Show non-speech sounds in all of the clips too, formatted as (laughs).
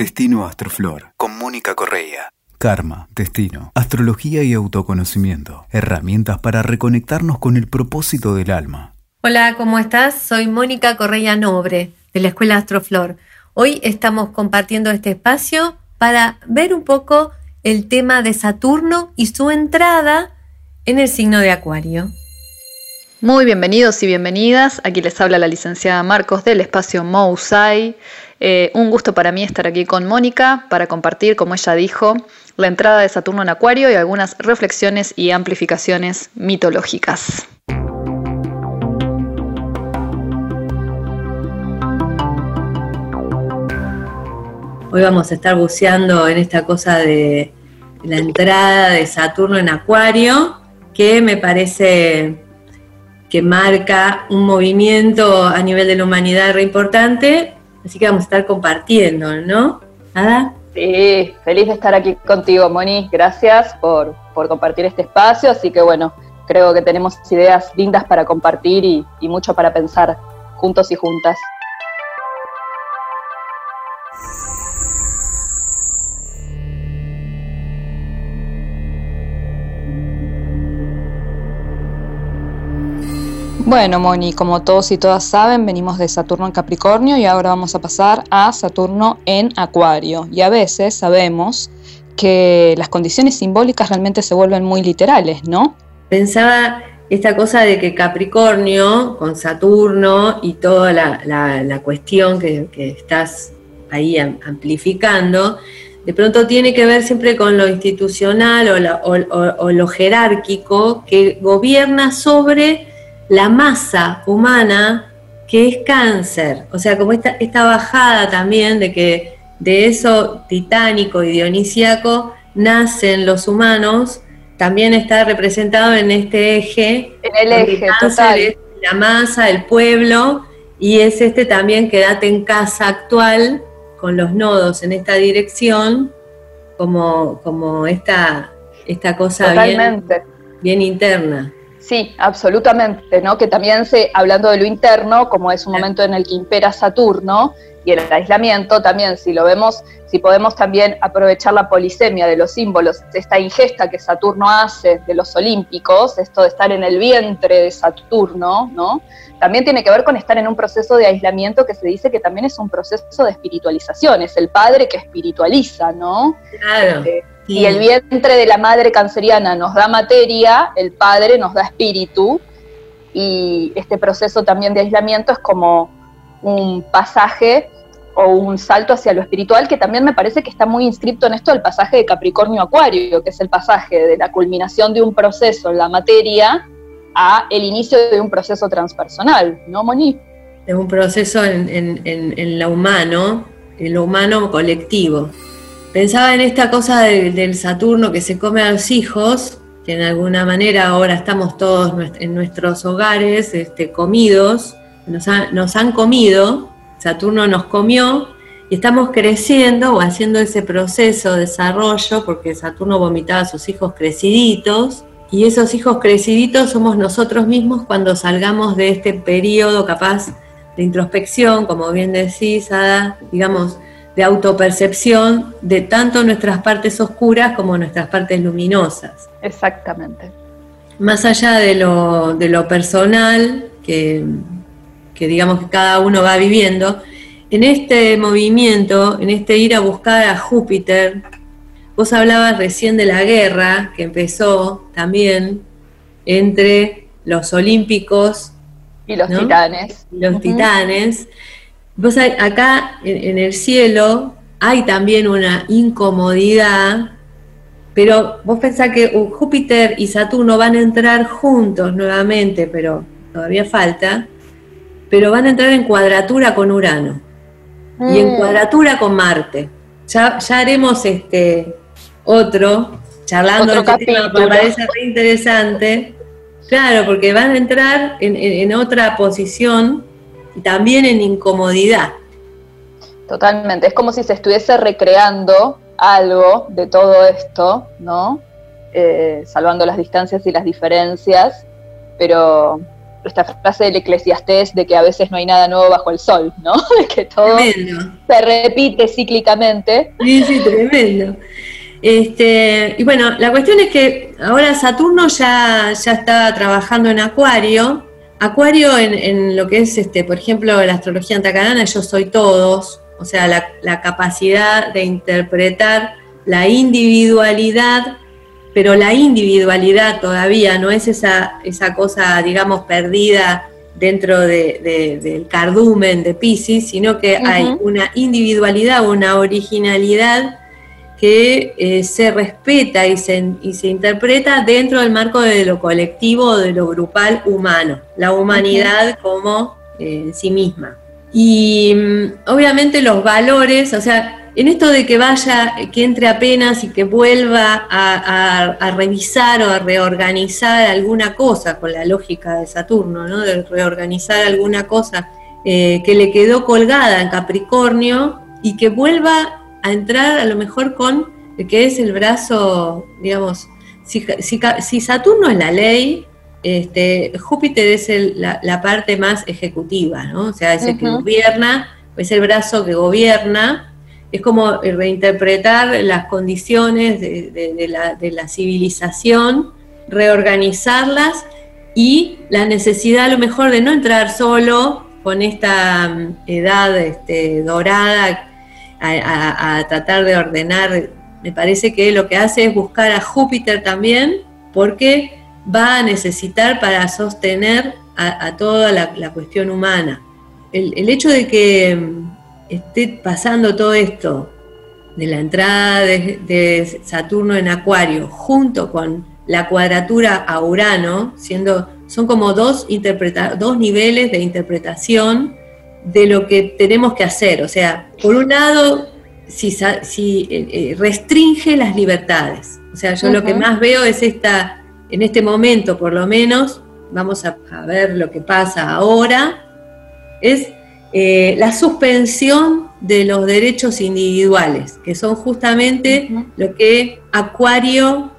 Destino Astroflor con Mónica Correa. Karma, destino, astrología y autoconocimiento. Herramientas para reconectarnos con el propósito del alma. Hola, ¿cómo estás? Soy Mónica Correa Nobre, de la Escuela Astroflor. Hoy estamos compartiendo este espacio para ver un poco el tema de Saturno y su entrada en el signo de Acuario. Muy bienvenidos y bienvenidas. Aquí les habla la licenciada Marcos del espacio Mousai. Eh, un gusto para mí estar aquí con Mónica para compartir, como ella dijo, la entrada de Saturno en Acuario y algunas reflexiones y amplificaciones mitológicas. Hoy vamos a estar buceando en esta cosa de la entrada de Saturno en Acuario, que me parece que marca un movimiento a nivel de la humanidad re importante, así que vamos a estar compartiendo, ¿no? ¿Nada? Sí, feliz de estar aquí contigo, Moni. Gracias por, compartir este espacio, así que bueno, creo que tenemos ideas lindas para compartir y, y mucho para pensar juntos y juntas. Bueno, Moni, como todos y todas saben, venimos de Saturno en Capricornio y ahora vamos a pasar a Saturno en Acuario. Y a veces sabemos que las condiciones simbólicas realmente se vuelven muy literales, ¿no? Pensaba esta cosa de que Capricornio con Saturno y toda la, cuestión que, estás ahí amplificando, de pronto tiene que ver siempre con lo institucional o lo jerárquico que gobierna sobre la masa humana que es cáncer. O sea, como esta, esta bajada también de que de eso titánico y dionisíaco nacen los humanos, también está representado en este eje. En el eje, total. la masa, el pueblo, y es este también quédate en casa actual, con los nodos en esta dirección, como, como esta, esta cosa bien, bien interna. Sí, absolutamente, ¿no? Que también se, hablando de lo interno, como es un momento en el que impera Saturno y el aislamiento, también si lo vemos, si podemos también aprovechar la polisemia de los símbolos, esta ingesta que Saturno hace de los olímpicos, esto de estar en el vientre de Saturno, ¿no? También tiene que ver con estar en un proceso de aislamiento que se dice que también es un proceso de espiritualización, es el padre que espiritualiza, ¿no? Claro. Eh, y el vientre de la madre canceriana nos da materia, el padre nos da espíritu, y este proceso también de aislamiento es como un pasaje o un salto hacia lo espiritual que también me parece que está muy inscripto en esto del pasaje de Capricornio Acuario, que es el pasaje de la culminación de un proceso en la materia a el inicio de un proceso transpersonal, ¿no, Moni? Es un proceso en, en, en lo humano, en lo humano colectivo. Pensaba en esta cosa del Saturno que se come a los hijos, que en alguna manera ahora estamos todos en nuestros hogares este, comidos, nos, han comido, Saturno nos comió y estamos creciendo o haciendo ese proceso de desarrollo, porque Saturno vomitaba a sus hijos creciditos, y esos hijos creciditos somos nosotros mismos cuando salgamos de este periodo capaz de introspección, como bien decís, Ada, digamos, de autopercepción de tanto nuestras partes oscuras como nuestras partes luminosas. Exactamente. Más allá de lo, de lo personal, que, que digamos que cada uno va viviendo, en este movimiento, en este ir a buscar a Júpiter, vos hablabas recién de la guerra que empezó también entre los olímpicos y los titanes. los titanes. Vos acá en, el cielo hay también una incomodidad, pero vos pensás que Júpiter y Saturno van a entrar juntos nuevamente, pero todavía falta, pero van a entrar en cuadratura con Urano y en mm. cuadratura con Marte. Ya, ya haremos este otro, charlando otro este tema, me parece muy interesante. Claro, porque van a entrar en, en otra posición también en incomodidad. Totalmente, es como si se estuviese recreando algo de todo esto, ¿no? Eh, salvando las distancias y las diferencias, pero esta frase del eclesiastés de que a veces no hay nada nuevo bajo el sol, ¿no? (laughs) De que todo se repite cíclicamente. Sí, sí, tremendo. Este, y bueno, la cuestión es que ahora Saturno ya, ya está trabajando en Acuario. Acuario en, lo que es, este, por ejemplo, la astrología antacarana, yo soy todos, o sea, la, la capacidad de interpretar la individualidad pero la individualidad todavía no es esa, esa cosa, digamos, perdida dentro del cardumen de Pisces, sino que hay una individualidad, una originalidad que eh, se respeta y se, y se, interpreta dentro del marco de lo colectivo, de lo grupal humano, la humanidad como eh, en sí misma. Y mm, obviamente los valores, o sea, en esto de que vaya, que entre apenas y que vuelva a, revisar o a reorganizar alguna cosa, con la lógica de Saturno, ¿no? de reorganizar alguna cosa eh, que le quedó colgada en Capricornio y que vuelva a entrar a lo mejor con el que es el brazo, digamos, si, Saturno es la ley, este, Júpiter es la, parte más ejecutiva, ¿no? o sea, es el que gobierna, es el brazo que gobierna es como reinterpretar las condiciones de, la, civilización, reorganizarlas y la necesidad a lo mejor de no entrar solo con esta mm, edad este, dorada a, tratar de ordenar. Me parece que lo que hace es buscar a Júpiter también porque va a necesitar para sostener a, toda la, cuestión humana. el hecho de que mm, esté pasando todo esto de la entrada de, Saturno en Acuario junto con la cuadratura a Urano, siendo, son como dos, dos niveles de interpretación de lo que tenemos que hacer. O sea, por un lado, si, si eh, eh, restringe las libertades. O sea, yo lo que más veo es esta, en este momento por lo menos, vamos a, a ver lo que pasa ahora, es eh, la suspensión de los derechos individuales, que son justamente lo que Acuario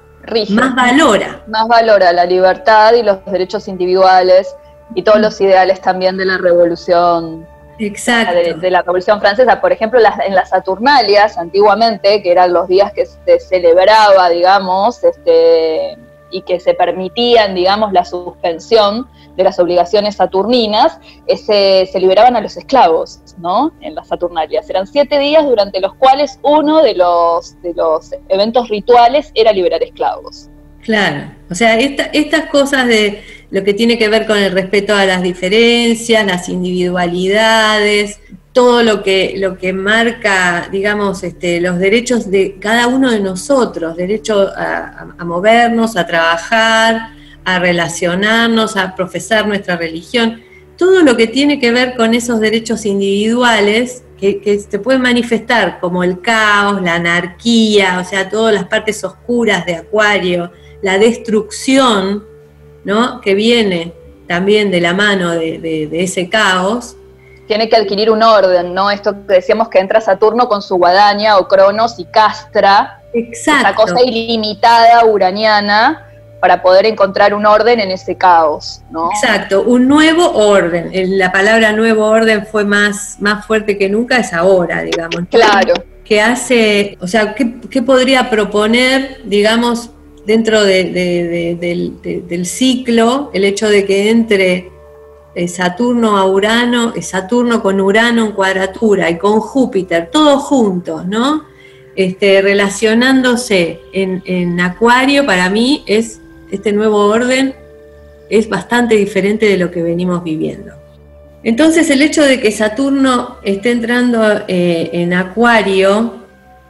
más valora. Más valora la libertad y los derechos individuales y todos los ideales también de la revolución. Exacto. De, la Revolución Francesa, por ejemplo, en las Saturnalias, antiguamente, que eran los días que se celebraba, digamos, este, y que se permitían, digamos, la suspensión de las obligaciones saturninas, se, liberaban a los esclavos, ¿no? En las Saturnalias. Eran siete días durante los cuales uno de los, de los eventos rituales era liberar esclavos. Claro, o sea, estas cosas de lo que tiene que ver con el respeto a las diferencias, las individualidades, todo lo que, lo que marca, digamos, este, los derechos de cada uno de nosotros, derecho a, movernos, a trabajar, a relacionarnos, a profesar nuestra religión, todo lo que tiene que ver con esos derechos individuales que, que se pueden manifestar como el caos, la anarquía, o sea, todas las partes oscuras de Acuario, la destrucción, ¿no? que viene también de la mano de ese caos, tiene que adquirir un orden, ¿no? Esto que decíamos que entra Saturno con su guadaña o Cronos y castra Exacto. esa cosa ilimitada uraniana para poder encontrar un orden en ese caos, ¿no? Exacto, un nuevo orden. La palabra nuevo orden fue más, más fuerte que nunca, es ahora, digamos. Claro. Que hace, o sea, ¿qué, podría proponer, digamos, dentro del ciclo, el hecho de que entre Saturno a Urano, Saturno con Urano en cuadratura y con Júpiter, todos juntos, ¿no? Este, relacionándose en, Acuario, para mí es este nuevo orden es bastante diferente de lo que venimos viviendo. Entonces el hecho de que Saturno esté entrando eh, en Acuario,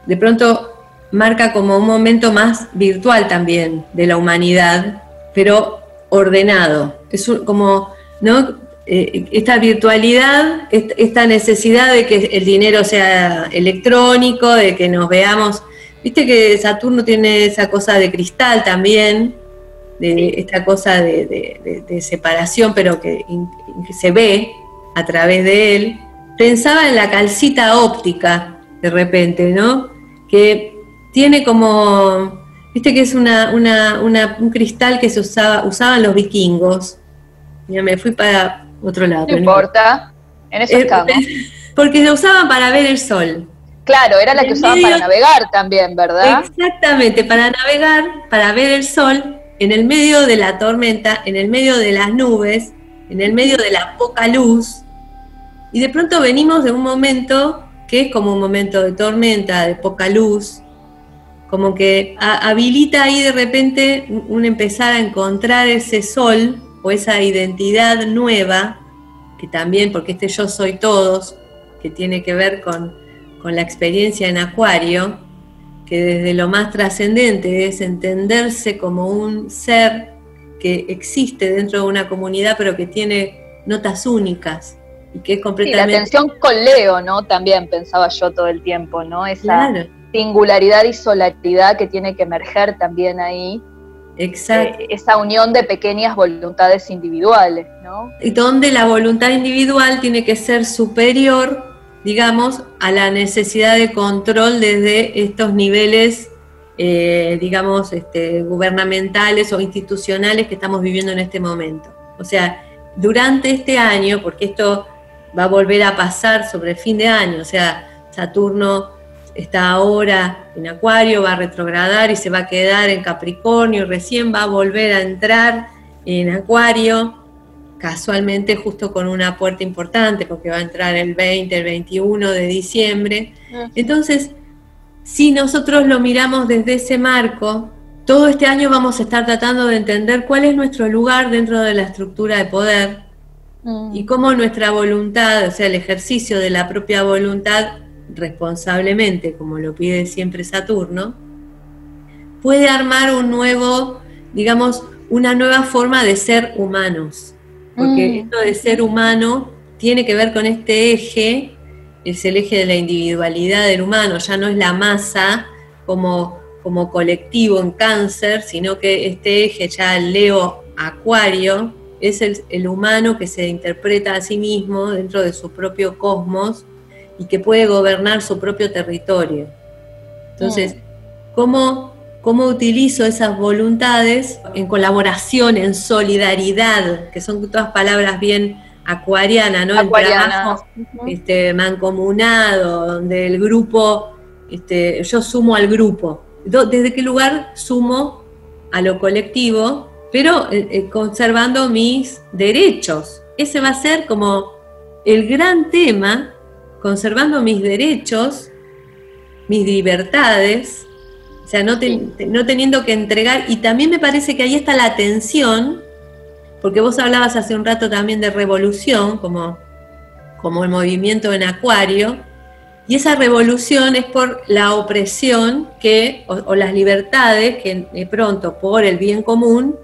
de pronto marca como un momento más virtual también de la humanidad, pero ordenado. Es como ¿no? Eh, esta virtualidad, esta necesidad de que el dinero sea electrónico, de que nos veamos. Viste que Saturno tiene esa cosa de cristal también, de esta cosa de, separación, pero que, se ve a través de él. Pensaba en la calcita óptica, de repente, ¿no? Que tiene como, viste que es una, un cristal que se usaba, usaban los vikingos, Ya me fui para otro lado. No importa, en eso Eh, estamos. (laughs) Porque se usaban para ver el sol. Claro, era la que usaban para navegar también, ¿verdad? Exactamente, para navegar, para ver el sol en el medio de la tormenta, en el medio de las nubes, en el medio de la poca luz. Y de pronto venimos de un momento que es como un momento de tormenta, de poca luz, como que ha- habilita ahí de repente un un empezar a encontrar ese sol o esa identidad nueva, que también, porque este yo soy todos, que tiene que ver con, con la experiencia en Acuario, que desde lo más trascendente es entenderse como un ser que existe dentro de una comunidad, pero que tiene notas únicas y que es Sí, la completamente... tensión con Leo, ¿no? También pensaba yo todo el tiempo, ¿no? Esa Claro, singularidad y solaridad que tiene que emerger también ahí, exacto. eh, esa unión de pequeñas voluntades individuales, ¿no? y donde la voluntad individual tiene que ser superior, digamos, a la necesidad de control desde estos niveles, eh, digamos, este, gubernamentales o institucionales que estamos viviendo en este momento. O sea, durante este año, porque esto va a volver a pasar sobre el fin de año, o sea, Saturno está ahora en Acuario, va a retrogradar y se va a quedar en Capricornio, recién va a volver a entrar en Acuario, casualmente justo con una puerta importante, porque va a entrar el 20, el 21 de diciembre. Entonces, si nosotros lo miramos desde ese marco, todo este año vamos a estar tratando de entender cuál es nuestro lugar dentro de la estructura de poder Mm. y cómo nuestra voluntad, o sea, el ejercicio de la propia voluntad responsablemente, como lo pide siempre Saturno, puede armar un nuevo, digamos, una nueva forma de ser humanos. Porque Mm. esto de ser humano tiene que ver con este eje, es el eje de la individualidad del humano, ya no es la masa como, como colectivo en cáncer, sino que este eje ya Leo Acuario es el, el humano que se interpreta a sí mismo dentro de su propio cosmos y que puede gobernar su propio territorio. Entonces, ¿cómo, cómo utilizo esas voluntades en colaboración, en solidaridad, que son todas palabras bien acuarianas, ¿no? Acuariana. trabajo Ujú. este, mancomunado, donde el grupo, este, yo sumo al grupo. ¿Desde qué lugar sumo a lo colectivo, pero eh, eh, conservando mis derechos? Ese va a ser como el gran tema, conservando mis derechos, mis libertades, o sea, no, ten- no teniendo que entregar, y también me parece que ahí está la tensión, porque vos hablabas hace un rato también de revolución, como, como el movimiento en Acuario, y esa revolución es por la opresión que, o, o las libertades que de pronto por el bien común,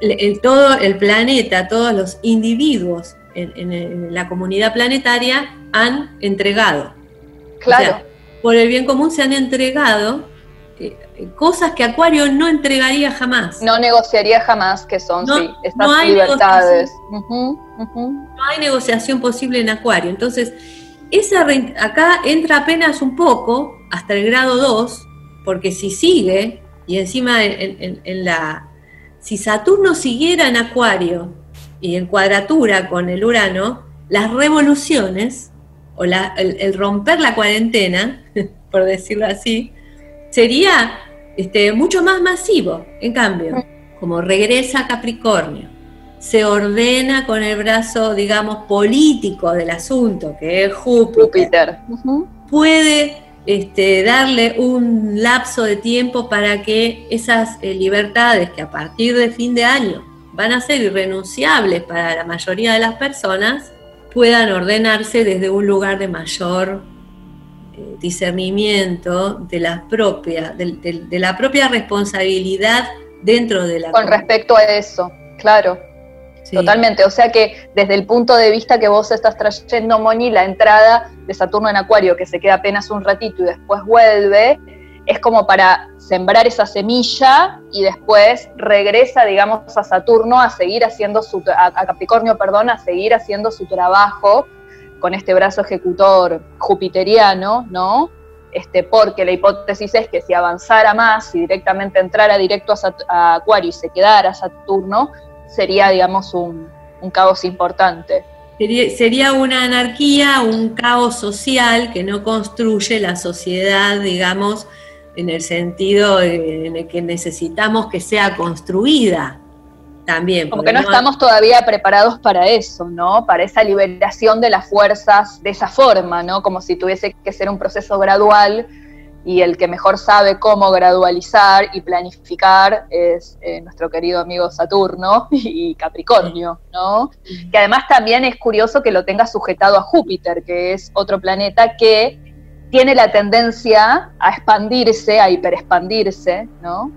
el, todo el planeta, todos los individuos en, en- en la comunidad planetaria han entregado. Claro. O sea, por el bien común se han entregado eh, cosas que Acuario no entregaría jamás. no negociaría jamás que son, No- sí, estas no hay libertades. No hay negociación posible en Acuario. Entonces, esa acá entra apenas un poco, hasta el grado 2, porque si sigue, y encima en, en- en la. Si Saturno siguiera en Acuario y en cuadratura con el Urano, las revoluciones, o la- el, el romper la cuarentena, (laughs) por decirlo así, sería este, mucho más masivo. En cambio, como regresa a Capricornio, se ordena con el brazo, digamos, político del asunto, que es Júpiter, puede este, darle un lapso de tiempo para que esas eh, libertades que a partir de fin de año van a ser irrenunciables para la mayoría de las personas, puedan ordenarse desde un lugar de mayor eh, discernimiento de la propia, del- de la propia responsabilidad dentro de la Con respecto a eso, claro. Sí. Totalmente, o sea que desde el punto de vista que vos estás trayendo, Moni, la entrada de Saturno en Acuario, que se queda apenas un ratito y después vuelve, es como para sembrar esa semilla y después regresa, digamos, a Saturno a seguir haciendo su, a, Capricornio, perdón, a seguir haciendo su trabajo con este brazo ejecutor jupiteriano, ¿no? Este, porque la hipótesis es que si avanzara más, si directamente entrara directo a, Sat- a Acuario y se quedara Saturno, sería, digamos, un, caos importante. Sería, una anarquía, un caos social que no construye la sociedad, digamos, en el sentido en el que necesitamos que sea construida también. Como que no, estamos todavía preparados para eso, ¿no? Para esa liberación de las fuerzas de esa forma, ¿no? Como si tuviese que ser un proceso gradual y el que mejor sabe cómo gradualizar y planificar es eh, nuestro querido amigo Saturno (laughs) y Capricornio, ¿no? Que además también es curioso que lo tenga sujetado a Júpiter, que es otro planeta que tiene la tendencia a expandirse, a hiperexpandirse, ¿no?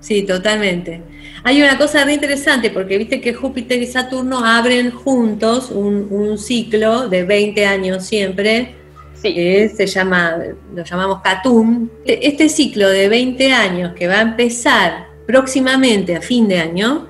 Sí, totalmente. Hay una cosa muy interesante, porque viste que Júpiter y Saturno abren juntos un, un ciclo de 20 años siempre, que se llama, lo llamamos Catum. Este ciclo de 20 años que va a empezar próximamente a fin de año,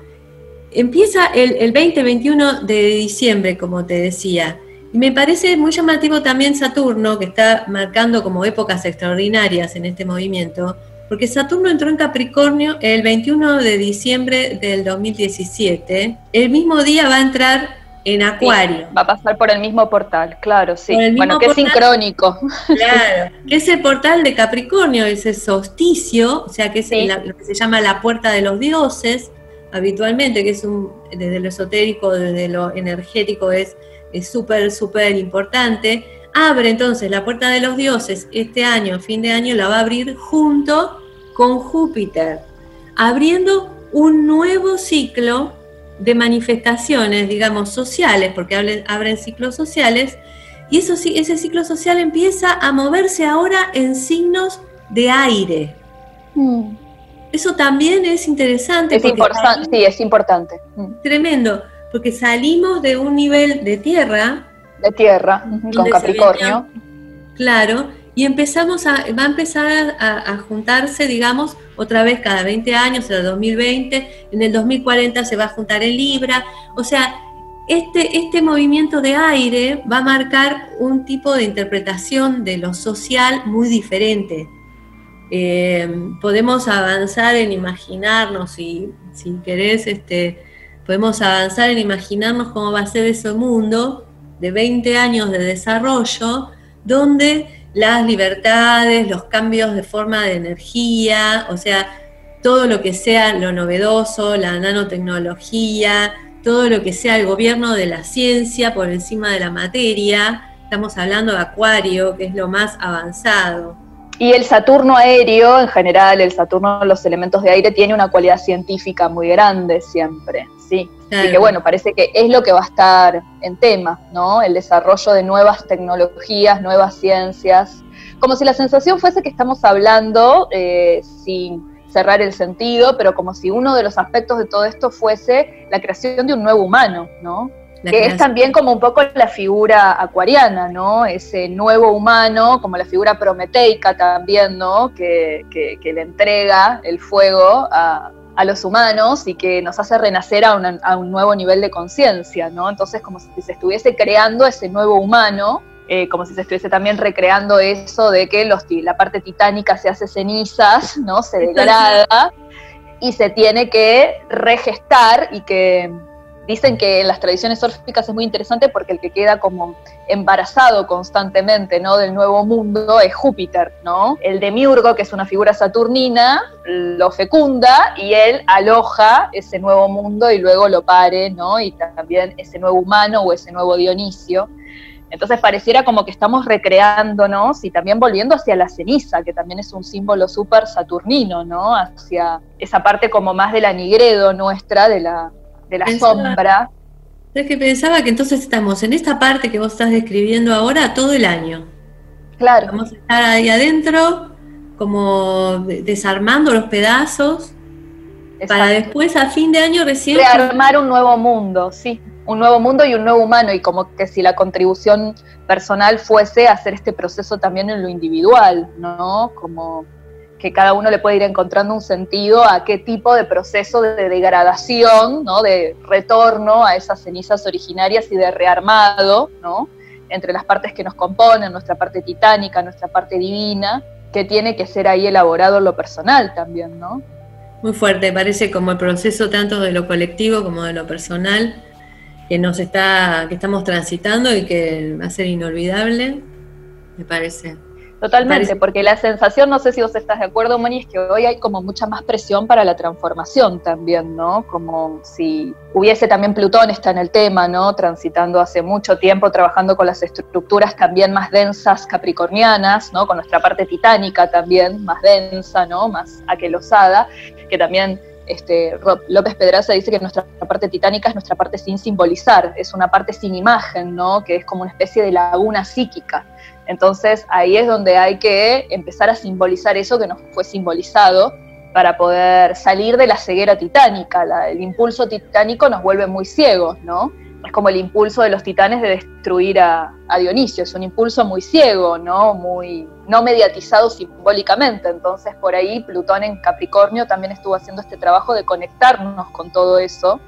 empieza el, el 20-21 de diciembre, como te decía. Y me parece muy llamativo también Saturno, que está marcando como épocas extraordinarias en este movimiento, porque Saturno entró en Capricornio el 21 de diciembre del 2017. El mismo día va a entrar en Acuario. va a pasar por el mismo portal, claro, sí. Bueno, que es sincrónico. (laughs) (laughs) Claro, que es el portal de Capricornio, ese solsticio, o sea, que es lo que se llama la puerta de los dioses, habitualmente, que es un, desde lo esotérico, desde lo energético, es súper, súper importante. Abre entonces la puerta de los dioses este año, fin de año, la va a abrir junto con Júpiter, abriendo un nuevo ciclo de manifestaciones, digamos, sociales, porque abren, ciclos sociales, y eso, ese ciclo social empieza a moverse ahora en signos de aire. Mm. Eso también es interesante. Es importante, sí, es importante. Mm. Tremendo, porque salimos de un nivel de tierra. De tierra, con Capricornio. claro, y empezamos a, va a empezar a, juntarse, digamos, otra vez cada 20 años, en el 2020, en el 2040 se va a juntar en Libra, o sea, este, este movimiento de aire va a marcar un tipo de interpretación de lo social muy diferente. Eh, podemos avanzar en imaginarnos, y si querés, este, podemos avanzar en imaginarnos cómo va a ser ese mundo de 20 años de desarrollo, donde las libertades, los cambios de forma de energía, o sea, todo lo que sea lo novedoso, la nanotecnología, todo lo que sea el gobierno de la ciencia por encima de la materia. Estamos hablando de Acuario, que es lo más avanzado. Y el Saturno aéreo, en general, el Saturno, los elementos de aire, tiene una cualidad científica muy grande siempre, sí. Así que bueno, parece que es lo que va a estar en tema, ¿no? El desarrollo de nuevas tecnologías, nuevas ciencias. Como si la sensación fuese que estamos hablando eh, sin cerrar el sentido, pero como si uno de los aspectos de todo esto fuese la creación de un nuevo humano, ¿no? que es también como un poco la figura acuariana, ¿no? Ese nuevo humano, como la figura prometeica también, ¿no? Que, le entrega el fuego a, los humanos y que nos hace renacer a, un nuevo nivel de conciencia, ¿no? Entonces, como si se estuviese creando ese nuevo humano, eh, como si se estuviese también recreando eso de que los, la parte titánica se hace cenizas, ¿no? Se degrada y se tiene que regestar y que Dicen que en las tradiciones órficas es muy interesante porque el que queda como embarazado constantemente ¿no? del nuevo mundo es Júpiter, ¿no? El demiurgo, que es una figura saturnina, lo fecunda y él aloja ese nuevo mundo y luego lo pare, ¿no? Y también ese nuevo humano o ese nuevo Dionisio. Entonces pareciera como que estamos recreándonos y también volviendo hacia la ceniza, que también es un símbolo súper saturnino, ¿no? Hacia esa parte como más de la nigredo nuestra, de la, de la sombra. Es que pensaba que entonces estamos en esta parte que vos estás describiendo ahora todo el año. Claro. Vamos a estar ahí adentro, como desarmando los pedazos, para después a fin de año recién... Rearmar un nuevo mundo, sí. Un nuevo mundo y un nuevo humano, y como que si la contribución personal fuese hacer este proceso también en lo individual, ¿no? Como que cada uno le puede ir encontrando un sentido a qué tipo de proceso de degradación, ¿no? de retorno a esas cenizas originarias y de rearmado ¿no? entre las partes que nos componen, nuestra parte titánica, nuestra parte divina, que tiene que ser ahí elaborado en lo personal también, ¿no? muy fuerte, parece como el proceso tanto de lo colectivo como de lo personal que nos está, que estamos transitando y que va a ser inolvidable, me parece. Totalmente, porque la sensación, no sé si vos estás de acuerdo, Moni, es que hoy hay como mucha más presión para la transformación también, ¿no? Como si hubiese también Plutón está en el tema, ¿no? Transitando hace mucho tiempo, trabajando con las estructuras también más densas capricornianas, ¿no? Con nuestra parte titánica también más densa, ¿no? Más aquelosada, que también este, López Pedraza dice que nuestra parte titánica es nuestra parte sin simbolizar, es una parte sin imagen, ¿no? Que es como una especie de laguna psíquica. Entonces ahí es donde hay que empezar a simbolizar eso que nos fue simbolizado para poder salir de la ceguera titánica. el impulso titánico nos vuelve muy ciegos, ¿no? Es como el impulso de los titanes de destruir a, Dionisio, es un impulso muy ciego, ¿no? Muy no mediatizado simbólicamente. Entonces por ahí Plutón en Capricornio también estuvo haciendo este trabajo de conectarnos con todo eso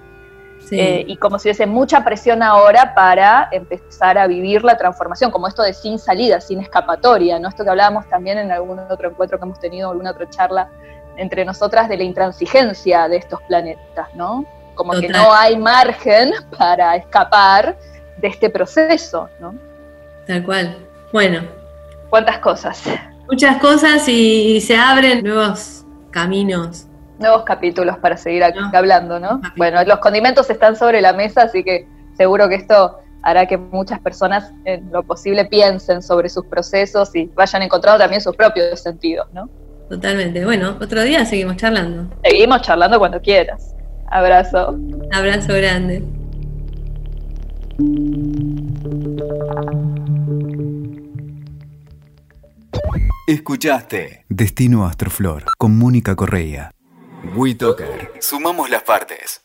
eh, y como si hubiese mucha presión ahora para empezar a vivir la transformación, como esto de sin salida, sin escapatoria, ¿no? Esto que hablábamos también en algún otro encuentro que hemos tenido, alguna otra charla entre nosotras de la intransigencia de estos planetas, ¿no? Como que no hay margen (laughs) para escapar de este proceso, ¿no? Tal cual. Bueno. ¿Cuántas cosas? Muchas cosas y se abren nuevos caminos nuevos capítulos para seguir hablando, ¿no? Bueno, los condimentos están sobre la mesa, así que seguro que esto hará que muchas personas en lo posible piensen sobre sus procesos y vayan encontrando también sus propios sentidos, ¿no? Totalmente. Bueno, otro día seguimos charlando. Seguimos charlando cuando quieras. Abrazo. Abrazo grande. Escuchaste Destino Astroflor con Mónica Correa. Sumamos las partes.